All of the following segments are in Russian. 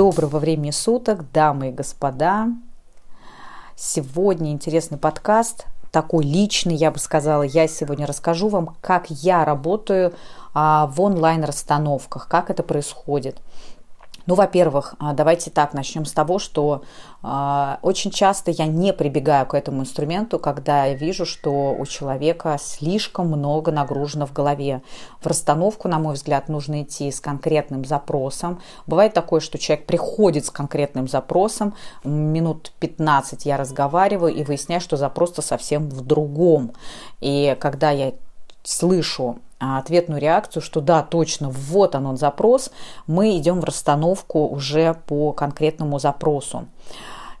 Доброго времени суток, дамы и господа. Сегодня интересный подкаст, такой личный, я бы сказала. Я сегодня расскажу вам, как я работаю а, в онлайн-расстановках, как это происходит. Ну, во-первых, а, давайте так, начнем с того, что э, очень часто я не прибегаю к этому инструменту, когда я вижу, что у человека слишком много нагружено в голове. В расстановку, на мой взгляд, нужно идти с конкретным запросом. Бывает такое, что человек приходит с конкретным запросом, минут 15 я разговариваю и выясняю, что запрос-то совсем в другом. И когда я слышу а, ответную реакцию, что да, точно, вот он, он запрос, мы идем в расстановку уже по конкретному запросу.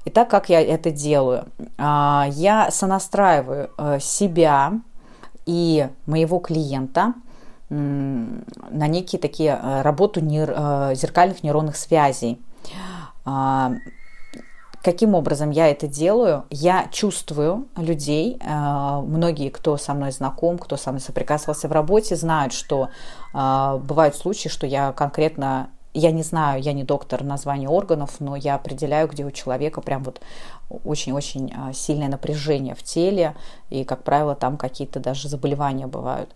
Итак, как я это делаю? А, я сонастраиваю э, себя и моего клиента на некие такие э, работу э, зеркальных нейронных связей. Каким образом я это делаю? Я чувствую людей. Э, многие, кто со мной знаком, кто со мной соприкасывался в работе, знают, что э, бывают случаи, что я конкретно я не знаю, я не доктор названия органов, но я определяю, где у человека прям вот очень-очень э, сильное напряжение в теле, и, как правило, там какие-то даже заболевания бывают.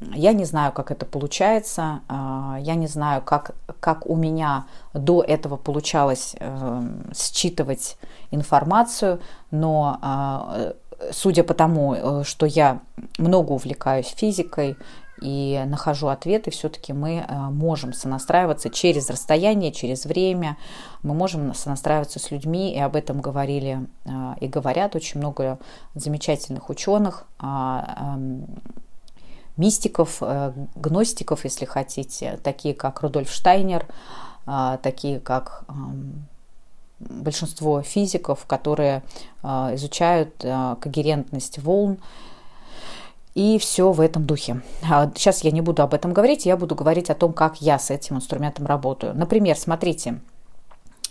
Я не знаю, как это получается, а, я не знаю, как, как у меня до этого получалось эм, считывать информацию, но а, судя по тому, э, что я много увлекаюсь физикой и нахожу ответы, все-таки мы э, можем сонастраиваться через расстояние, через время, мы можем сонастраиваться с людьми, и об этом говорили э, и говорят очень много замечательных ученых, а, эм, мистиков, э, гностиков, если хотите, такие как Рудольф Штайнер, э, такие как большинство физиков, которые э, изучают когерентность волн, и все в этом духе. А сейчас я не буду об этом говорить, я буду говорить о том, как я с этим инструментом работаю. Например, смотрите,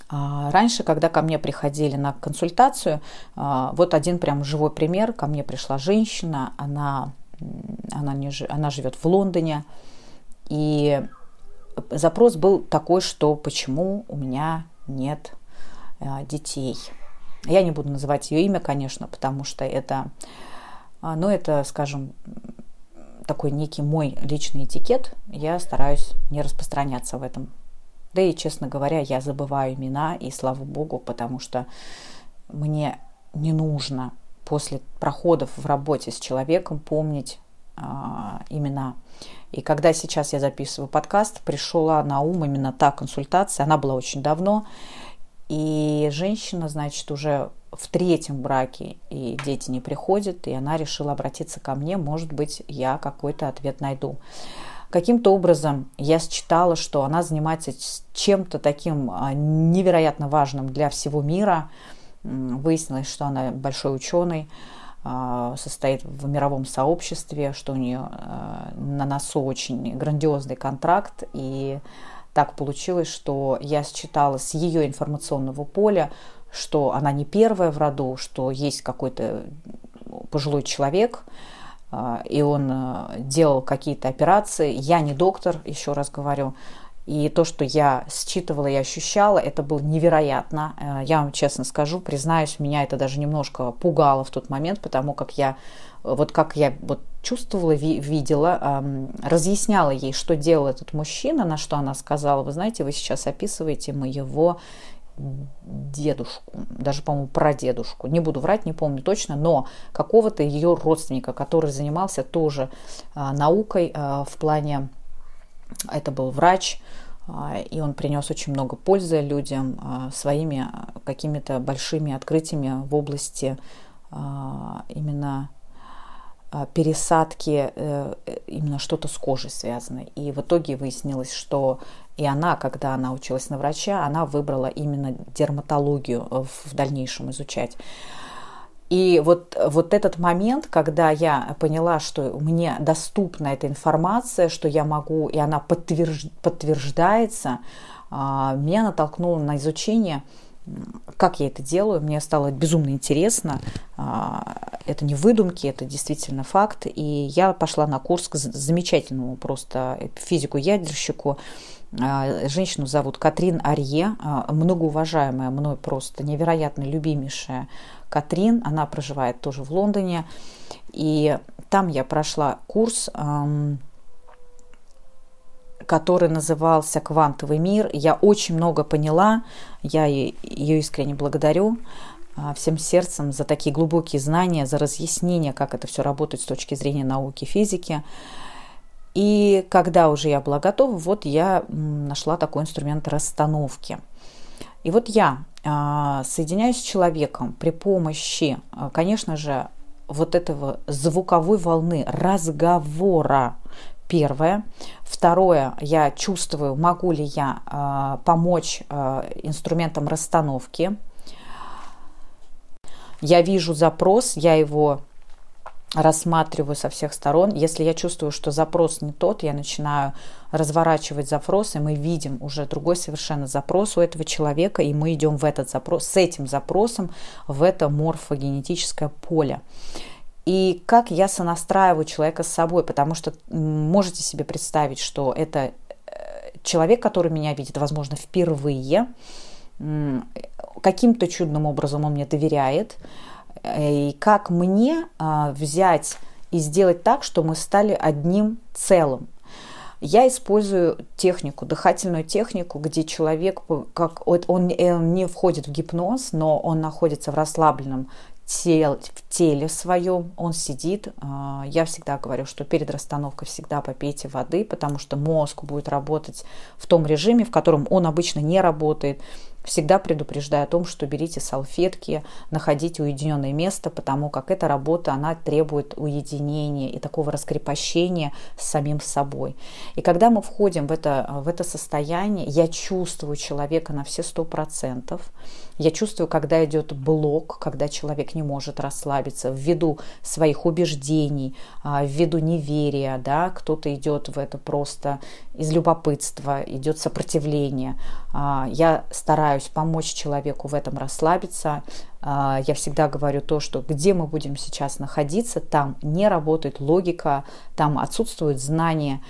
Раньше, когда ко мне приходили на консультацию, вот один прям живой пример, ко мне пришла женщина, она она, не, она живет в Лондоне. И запрос был такой, что почему у меня нет э, детей. Я не буду называть ее имя, конечно, потому что это, а, ну, это, скажем, такой некий мой личный этикет. Я стараюсь не распространяться в этом. Да и, честно говоря, я забываю имена, и слава богу, потому что мне не нужно после проходов в работе с человеком помнить а, имена. И когда сейчас я записываю подкаст, пришла на ум именно та консультация. Она была очень давно. И женщина, значит, уже в третьем браке, и дети не приходят, и она решила обратиться ко мне, может быть, я какой-то ответ найду. Каким-то образом я считала, что она занимается чем-то таким а, невероятно важным для всего мира – Выяснилось, что она большой ученый, а, состоит в мировом сообществе, что у нее а, на носу очень грандиозный контракт. И так получилось, что я считала с ее информационного поля, что она не первая в роду, что есть какой-то пожилой человек, а, и он делал какие-то операции. Я не доктор, еще раз говорю, и то, что я считывала и ощущала, это было невероятно. Э, я вам честно скажу, признаюсь, меня это даже немножко пугало в тот момент, потому как я вот как я вот чувствовала, видела, разъясняла ей, что делал этот мужчина, на что она сказала, вы знаете, вы сейчас описываете моего дедушку, даже, по-моему, прадедушку, не буду врать, не помню точно, но какого-то ее родственника, который занимался тоже а, наукой а, в плане это был врач, а, и он принес очень много пользы людям а, своими какими-то большими открытиями в области а, именно пересадки, именно что-то с кожей связано. И в итоге выяснилось, что и она, когда она училась на врача, она выбрала именно дерматологию в дальнейшем изучать. И вот, вот этот момент, когда я поняла, что мне доступна эта информация, что я могу, и она подтвержд, подтверждается, а, меня натолкнуло на изучение, как я это делаю. Мне стало безумно интересно. А, это не выдумки, это действительно факт. И я пошла на курс к замечательному просто физику-ядерщику, а, Женщину зовут Катрин Арье, многоуважаемая мной просто невероятно любимейшая Катрин, она проживает тоже в Лондоне. И там я прошла курс, который назывался «Квантовый мир». Я очень много поняла, я ее искренне благодарю а, всем сердцем за такие глубокие знания, за разъяснение, как это все работает с точки зрения науки, физики. И когда уже я была готова, вот я нашла такой инструмент расстановки. И вот я соединяюсь с человеком при помощи, а, конечно же, вот этого звуковой волны разговора. Первое. Второе, я чувствую, могу ли я э, помочь э, инструментам расстановки. Я вижу запрос, я его рассматриваю со всех сторон. Если я чувствую, что запрос не тот, я начинаю разворачивать запрос, и мы видим уже другой совершенно запрос у этого человека, и мы идем в этот запрос, с этим запросом в это морфогенетическое поле. И как я сонастраиваю человека с собой, потому что можете себе представить, что это э, человек, который меня видит, возможно, впервые, каким-то чудным образом он мне доверяет, и как мне а, взять и сделать так, что мы стали одним целым. Я использую технику, дыхательную технику, где человек, как он, он не входит в гипноз, но он находится в расслабленном тел, в теле своем, он сидит. А, я всегда говорю, что перед расстановкой всегда попейте воды, потому что мозг будет работать в том режиме, в котором он обычно не работает. Всегда предупреждаю о том, что берите салфетки, находите уединенное место, потому как эта работа, она требует уединения и такого раскрепощения с самим собой. И когда мы входим в это, в это состояние, я чувствую человека на все сто процентов, я чувствую, когда идет блок, когда человек не может расслабиться ввиду своих убеждений, а, ввиду неверия, да, кто-то идет в это просто из любопытства, идет сопротивление. А, я стараюсь помочь человеку в этом расслабиться. А, я всегда говорю то, что где мы будем сейчас находиться, там не работает логика, там отсутствует знание.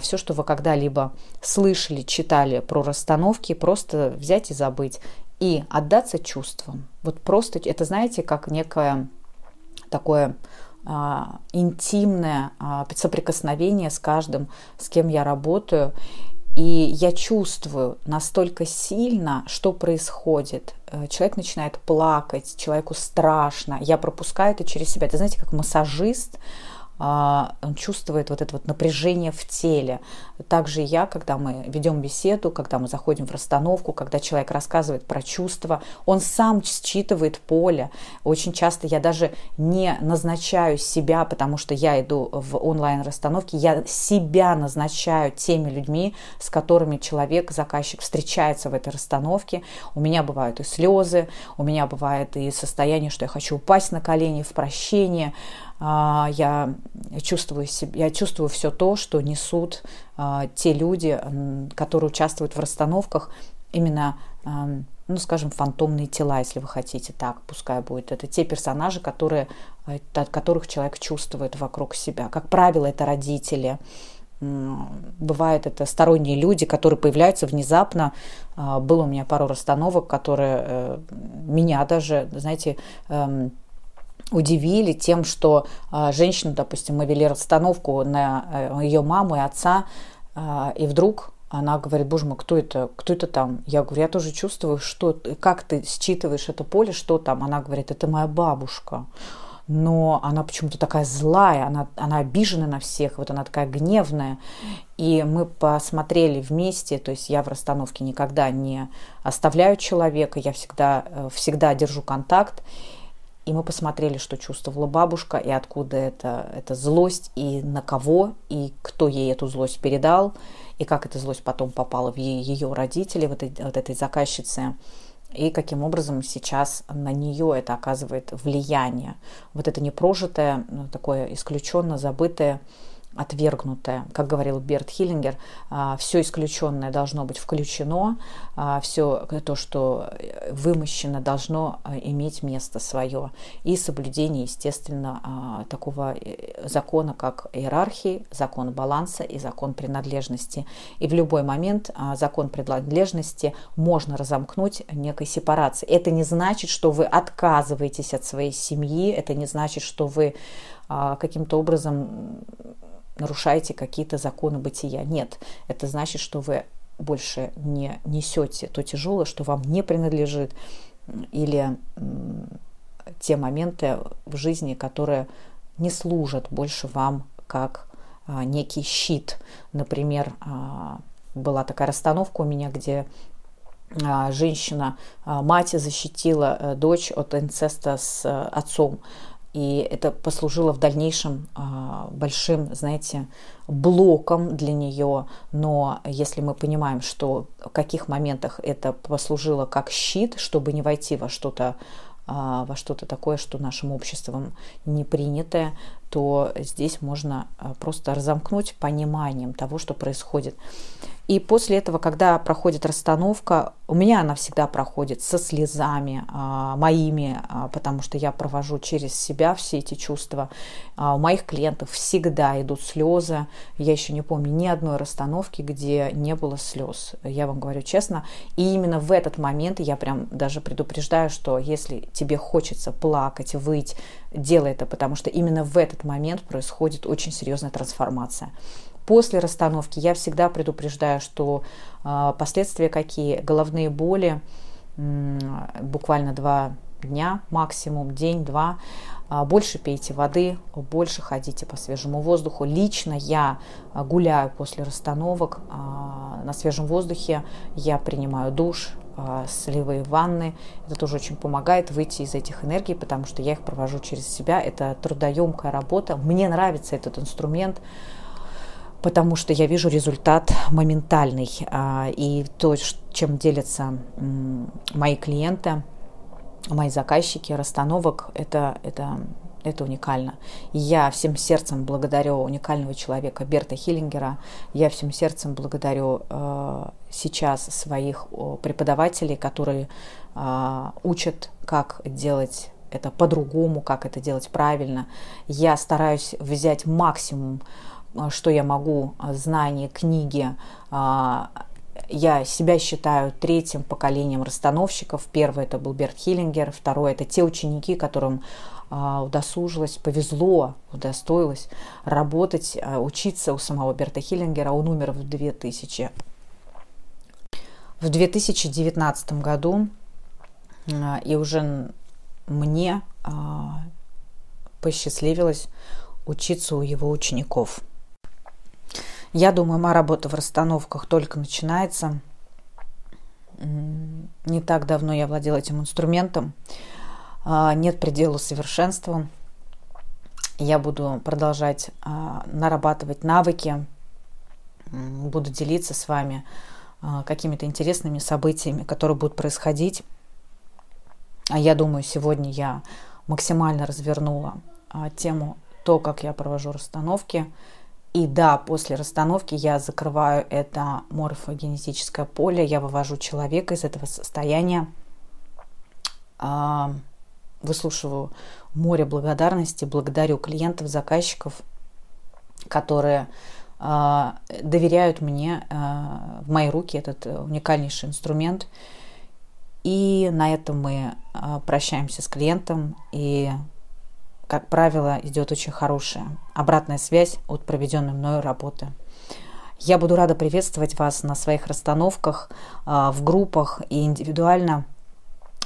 Все, что вы когда-либо слышали, читали про расстановки, просто взять и забыть и отдаться чувствам. Вот просто это, знаете, как некое такое а, интимное а, соприкосновение с каждым, с кем я работаю. И я чувствую настолько сильно, что происходит. Э, человек начинает плакать, человеку страшно. Я пропускаю это через себя. Это, знаете, как массажист, он чувствует вот это вот напряжение в теле. Также я, когда мы ведем беседу, когда мы заходим в расстановку, когда человек рассказывает про чувства, он сам считывает поле. Очень часто я даже не назначаю себя, потому что я иду в онлайн-расстановке, я себя назначаю теми людьми, с которыми человек, заказчик встречается в этой расстановке. У меня бывают и слезы, у меня бывает и состояние, что я хочу упасть на колени в прощение, а, я чувствую, себе, я чувствую все то, что несут а, те люди, которые участвуют в расстановках, именно, ну, скажем, фантомные тела, если вы хотите так, пускай будет. Это те персонажи, которые, от которых человек чувствует вокруг себя. Как правило, это родители, Бывают это сторонние люди, которые появляются внезапно. А, было у меня пару расстановок, которые э, меня даже, знаете, эм, удивили тем, что э, женщину, допустим, мы вели расстановку на э, ее маму и отца, э, и вдруг она говорит, боже мой, кто это, кто это там? Я говорю, я тоже чувствую, что, как ты считываешь это поле, что там? Она говорит, это моя бабушка. Но она почему-то такая злая, она, она обижена на всех, вот она такая гневная. И мы посмотрели вместе, то есть я в расстановке никогда не оставляю человека, я всегда, всегда держу контакт. И мы посмотрели, что чувствовала бабушка, и откуда это, эта злость, и на кого, и кто ей эту злость передал, и как эта злость потом попала в ее родителей, вот этой, вот этой заказчицы, и каким образом сейчас на нее это оказывает влияние. Вот это непрожитое, ну, такое исключенно забытое отвергнутое. Как говорил Берт Хиллингер, а, все исключенное должно быть включено, а, все то, что вымощено, должно а, иметь место свое. И соблюдение, естественно, такого э, закона, как иерархии, закон баланса и закон принадлежности. И в любой момент закон принадлежности можно разомкнуть некой сепарации. Это не значит, что вы отказываетесь от своей семьи, это не значит, что вы каким-то образом нарушаете какие-то законы бытия. Нет, это значит, что вы больше не несете то тяжелое, что вам не принадлежит, или те моменты в жизни, которые не служат больше вам как а, некий щит. Например, а, была такая расстановка у меня, где а, женщина, мать защитила э, дочь от инцеста с э, отцом. И это послужило в дальнейшем а, большим, знаете, блоком для нее. Но если мы понимаем, что в каких моментах это послужило как щит, чтобы не войти во что-то а, во что-то такое, что нашим обществом не принятое, то здесь можно а, просто разомкнуть пониманием того, что происходит. И после этого, когда проходит расстановка, у меня она всегда проходит со слезами а, моими, а, потому что я провожу через себя все эти чувства. А, у моих клиентов всегда идут слезы. Я еще не помню ни одной расстановки, где не было слез. Я вам говорю честно. И именно в этот момент я прям даже предупреждаю, что если тебе хочется плакать, выть, делай это, потому что именно в этот момент происходит очень серьезная трансформация после расстановки я всегда предупреждаю, что э, последствия какие, головные боли, буквально два дня максимум, день-два, э, больше пейте воды, больше ходите по свежему воздуху. Лично я гуляю после расстановок на свежем воздухе, я принимаю душ, сливые ванны. Это тоже очень помогает выйти из этих энергий, потому что я их провожу через себя. Это трудоемкая работа. Мне нравится этот инструмент потому что я вижу результат моментальный. А, и то, чем делятся мои клиенты, мои заказчики расстановок, это, это, это уникально. Я всем сердцем благодарю уникального человека Берта Хиллингера. Я всем сердцем благодарю э, сейчас своих преподавателей, которые э, учат, как делать это по-другому, как это делать правильно. Я стараюсь взять максимум а, что я могу, а, знания, книги. А, я себя считаю третьим поколением расстановщиков. Первый это был Берт Хиллингер, второй это те ученики, которым удосужилось, повезло, удостоилось работать, учиться у самого Берта Хиллингера. Он умер в 2000 в 2019 году, и уже мне посчастливилось учиться у его учеников – я думаю, моя работа в расстановках только начинается. Не так давно я владела этим инструментом. А, нет предела совершенству. Я буду продолжать а, нарабатывать навыки, буду делиться с вами а, какими-то интересными событиями, которые будут происходить. А я думаю, сегодня я максимально развернула тему то, как я провожу расстановки, и да, после расстановки я закрываю это морфогенетическое поле, я вывожу человека из этого состояния, а, выслушиваю море благодарности, благодарю клиентов, заказчиков, которые а, доверяют мне а, в мои руки этот уникальнейший инструмент. И на этом мы прощаемся с клиентом и как правило, идет очень хорошая обратная связь от проведенной мною работы. Я буду рада приветствовать вас на своих расстановках, а, в группах и индивидуально.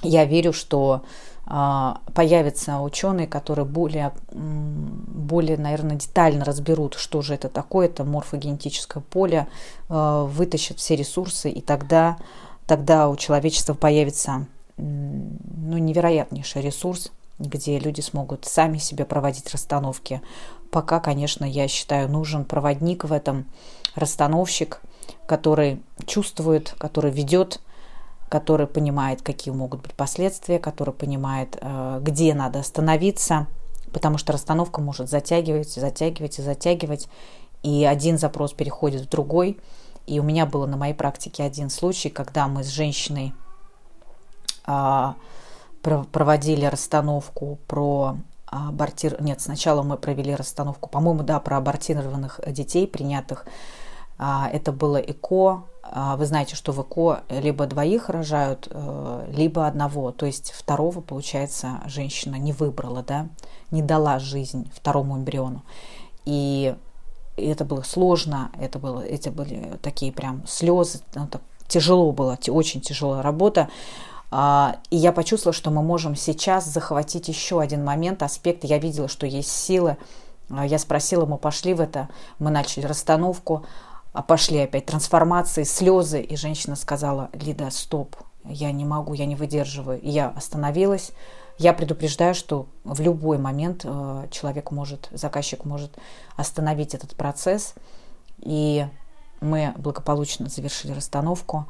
Я верю, что а, появятся ученые, которые более, более, наверное, детально разберут, что же это такое, это морфогенетическое поле, а, вытащат все ресурсы, и тогда, тогда у человечества появится ну, невероятнейший ресурс где люди смогут сами себе проводить расстановки. Пока, конечно, я считаю, нужен проводник в этом, расстановщик, который чувствует, который ведет, который понимает, какие могут быть последствия, который понимает, э, где надо остановиться, потому что расстановка может затягивать, затягивать и затягивать, и один запрос переходит в другой. И у меня было на моей практике один случай, когда мы с женщиной а, проводили расстановку про абортир... Нет, сначала мы провели расстановку, по-моему, да, про абортированных детей, принятых. А, это было ЭКО. А, вы знаете, что в ЭКО либо двоих рожают, э, либо одного. То есть второго, получается, женщина не выбрала, да, не дала жизнь второму эмбриону. И это было сложно, это было, эти были такие прям слезы, ну, так, тяжело было, очень тяжелая работа. А, и я почувствовала, что мы можем сейчас захватить еще один момент, аспект. Я видела, что есть силы. А, я спросила, мы пошли в это, мы начали расстановку, а пошли опять трансформации, слезы. И женщина сказала, Лида, стоп, я не могу, я не выдерживаю. И я остановилась. Я предупреждаю, что в любой момент э, человек может, заказчик может остановить этот процесс. И мы благополучно завершили расстановку.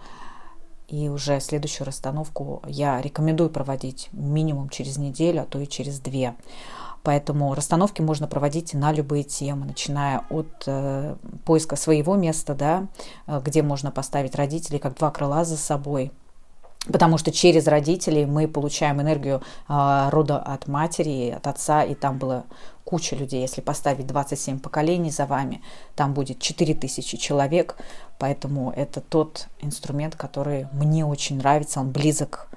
И уже следующую расстановку я рекомендую проводить минимум через неделю, а то и через две. Поэтому расстановки можно проводить на любые темы, начиная от э, поиска своего места, да, э, где можно поставить родителей как два крыла за собой, Потому что через родителей мы получаем энергию э, рода от матери, от отца, и там было куча людей. Если поставить 27 поколений за вами, там будет 4000 человек. Поэтому это тот инструмент, который мне очень нравится, он близок.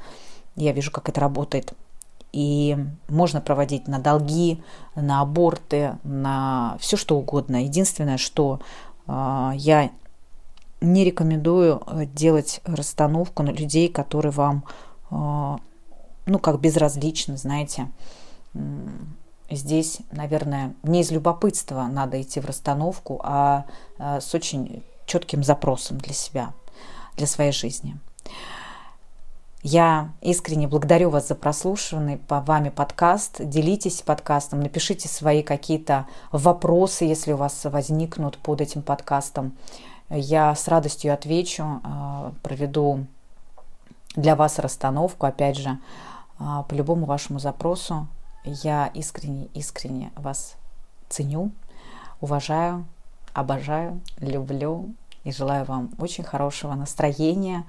Я вижу, как это работает. И можно проводить на долги, на аборты, на все что угодно. Единственное, что э, я не рекомендую э, делать расстановку на людей, которые вам, э, ну, как безразличны, знаете. Здесь, наверное, не из любопытства надо идти в расстановку, а э, с очень четким запросом для себя, для своей жизни. Я искренне благодарю вас за прослушанный по вами подкаст. Делитесь подкастом, напишите свои какие-то вопросы, если у вас возникнут под этим подкастом я с радостью отвечу, а, проведу для вас расстановку, опять же, а, по любому вашему запросу. Я искренне, искренне вас ценю, уважаю, обожаю, люблю и желаю вам очень хорошего настроения.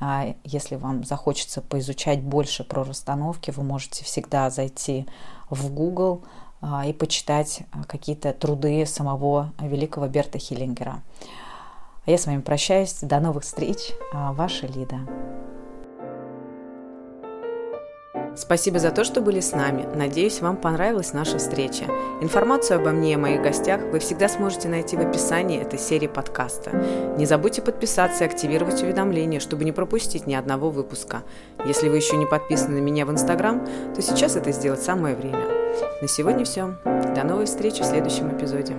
А, если вам захочется поизучать больше про расстановки, вы можете всегда зайти в Google и почитать какие-то труды самого великого Берта Хиллингера. А я с вами прощаюсь. До новых встреч. А, ваша Лида. Спасибо за то, что были с нами. Надеюсь, вам понравилась наша встреча. Информацию обо мне и моих гостях вы всегда сможете найти в описании этой серии подкаста. Не забудьте подписаться и активировать уведомления, чтобы не пропустить ни одного выпуска. Если вы еще не подписаны на меня в Инстаграм, то сейчас это сделать самое время. На сегодня все. До новой встречи в следующем эпизоде.